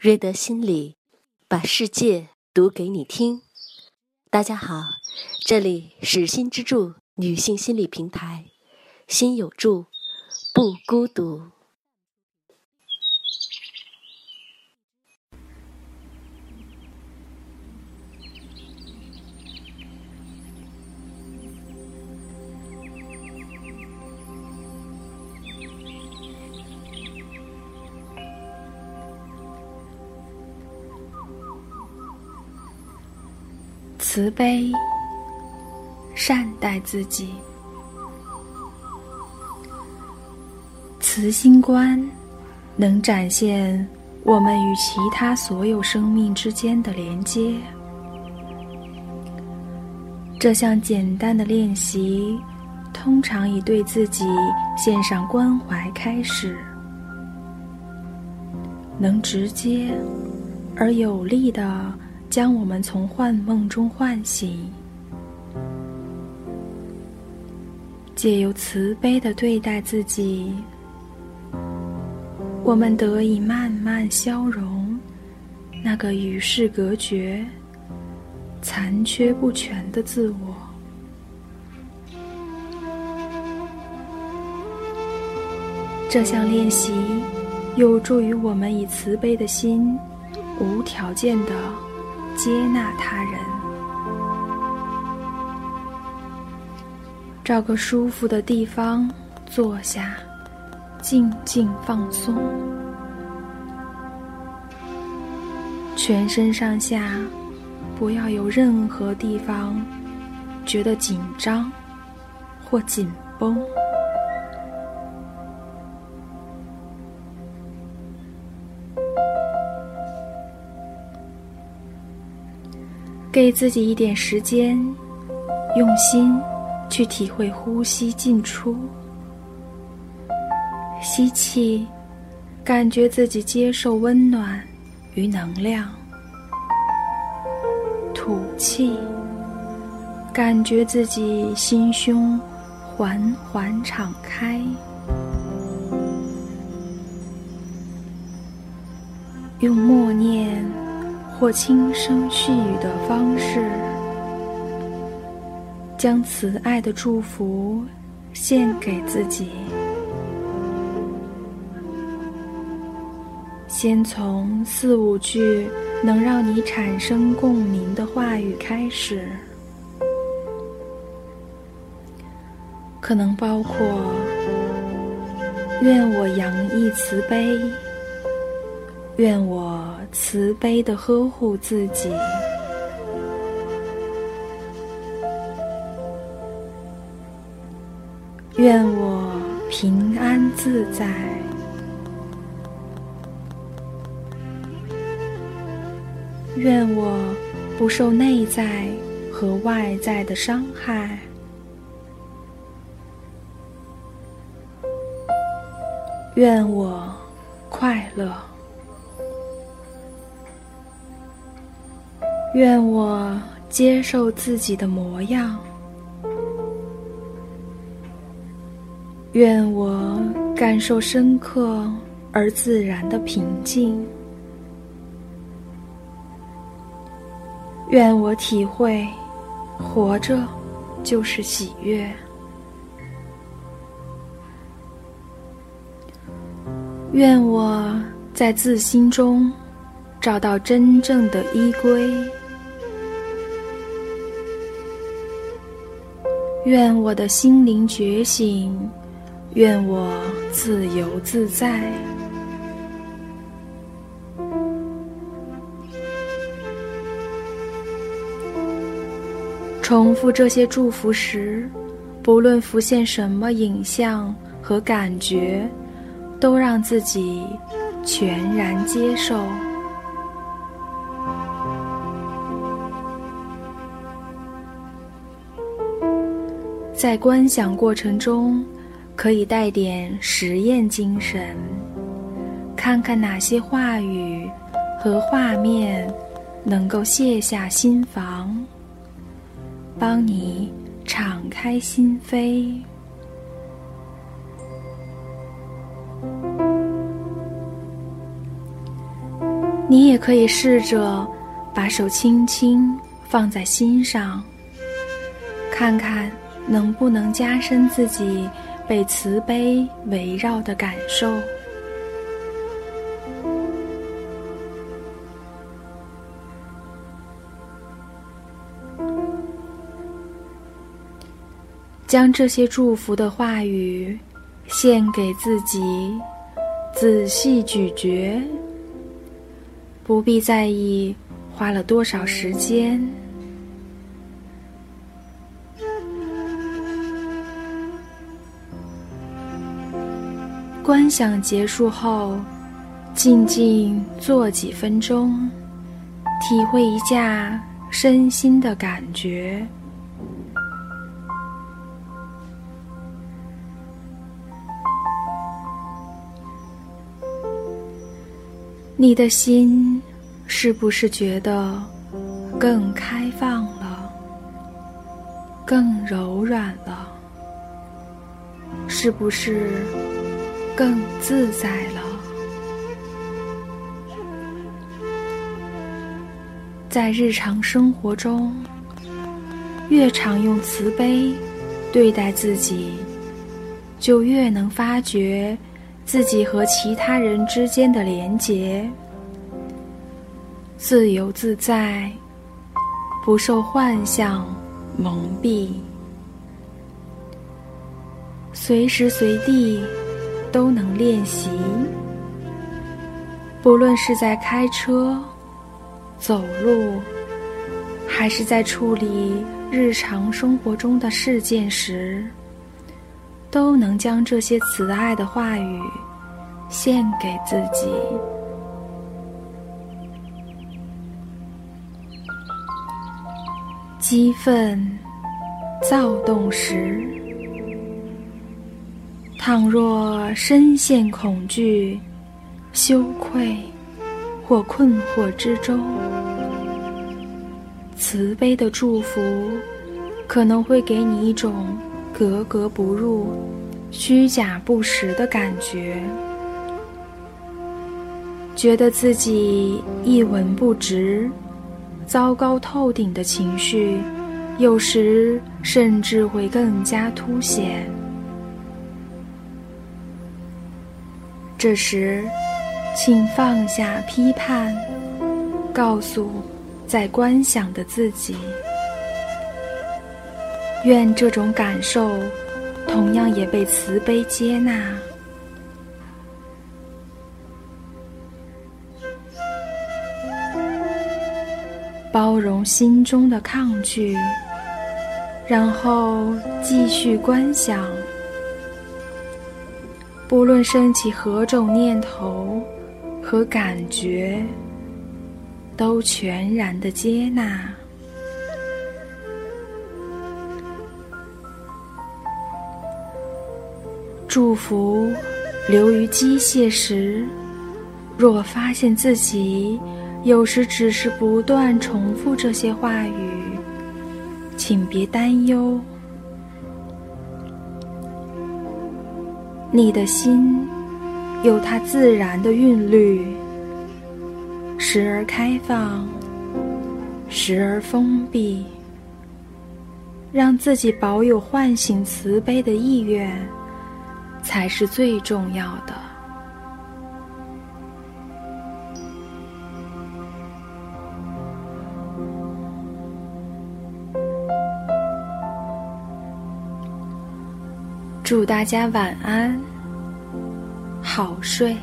瑞德心理，把世界读给你听。大家好，这里是心之助女性心理平台，心有助，不孤独。慈悲，善待自己。慈心观能展现我们与其他所有生命之间的连接。这项简单的练习，通常以对自己献上关怀开始，能直接而有力的。将我们从幻梦中唤醒，借由慈悲的对待自己，我们得以慢慢消融那个与世隔绝、残缺不全的自我。这项练习有助于我们以慈悲的心，无条件的。接纳他人，找个舒服的地方坐下，静静放松，全身上下不要有任何地方觉得紧张或紧绷。给自己一点时间，用心去体会呼吸进出。吸气，感觉自己接受温暖与能量；吐气，感觉自己心胸缓缓敞开。用默念。或轻声细语的方式，将慈爱的祝福献给自己。先从四五句能让你产生共鸣的话语开始，可能包括“愿我洋溢慈悲”。愿我慈悲的呵护自己，愿我平安自在，愿我不受内在和外在的伤害，愿我快乐。愿我接受自己的模样，愿我感受深刻而自然的平静，愿我体会活着就是喜悦，愿我在自心中找到真正的依归。愿我的心灵觉醒，愿我自由自在。重复这些祝福时，不论浮现什么影像和感觉，都让自己全然接受。在观想过程中，可以带点实验精神，看看哪些话语和画面能够卸下心防，帮你敞开心扉。你也可以试着把手轻轻放在心上，看看能不能加深自己被慈悲围绕的感受。将这些祝福的话语献给自己，仔细咀嚼。不必在意花了多少时间。观想结束后，静静坐几分钟，体会一下身心的感觉。你的心是不是觉得更开放了，更柔软了？是不是更自在了？在日常生活中，越常用慈悲对待自己，就越能发觉。自己和其他人之间的连结，自由自在，不受幻象蒙蔽，随时随地都能练习。不论是在开车、走路，还是在处理日常生活中的事件时。都能将这些慈爱的话语献给自己。激愤、躁动时，倘若深陷恐惧、羞愧或困惑之中，慈悲的祝福可能会给你一种。格格不入、虚假不实的感觉，觉得自己一文不值、糟糕透顶的情绪，有时甚至会更加凸显。这时，请放下批判，告诉在观想的自己。愿这种感受同样也被慈悲接纳，包容心中的抗拒，然后继续观想。不论升起何种念头和感觉，都全然的接纳。祝福流于机械时，若发现自己有时只是不断重复这些话语，请别担忧。你的心有它自然的韵律，时而开放，时而封闭，让自己保有唤醒慈悲的意愿。才是最重要的。祝大家晚安，好睡。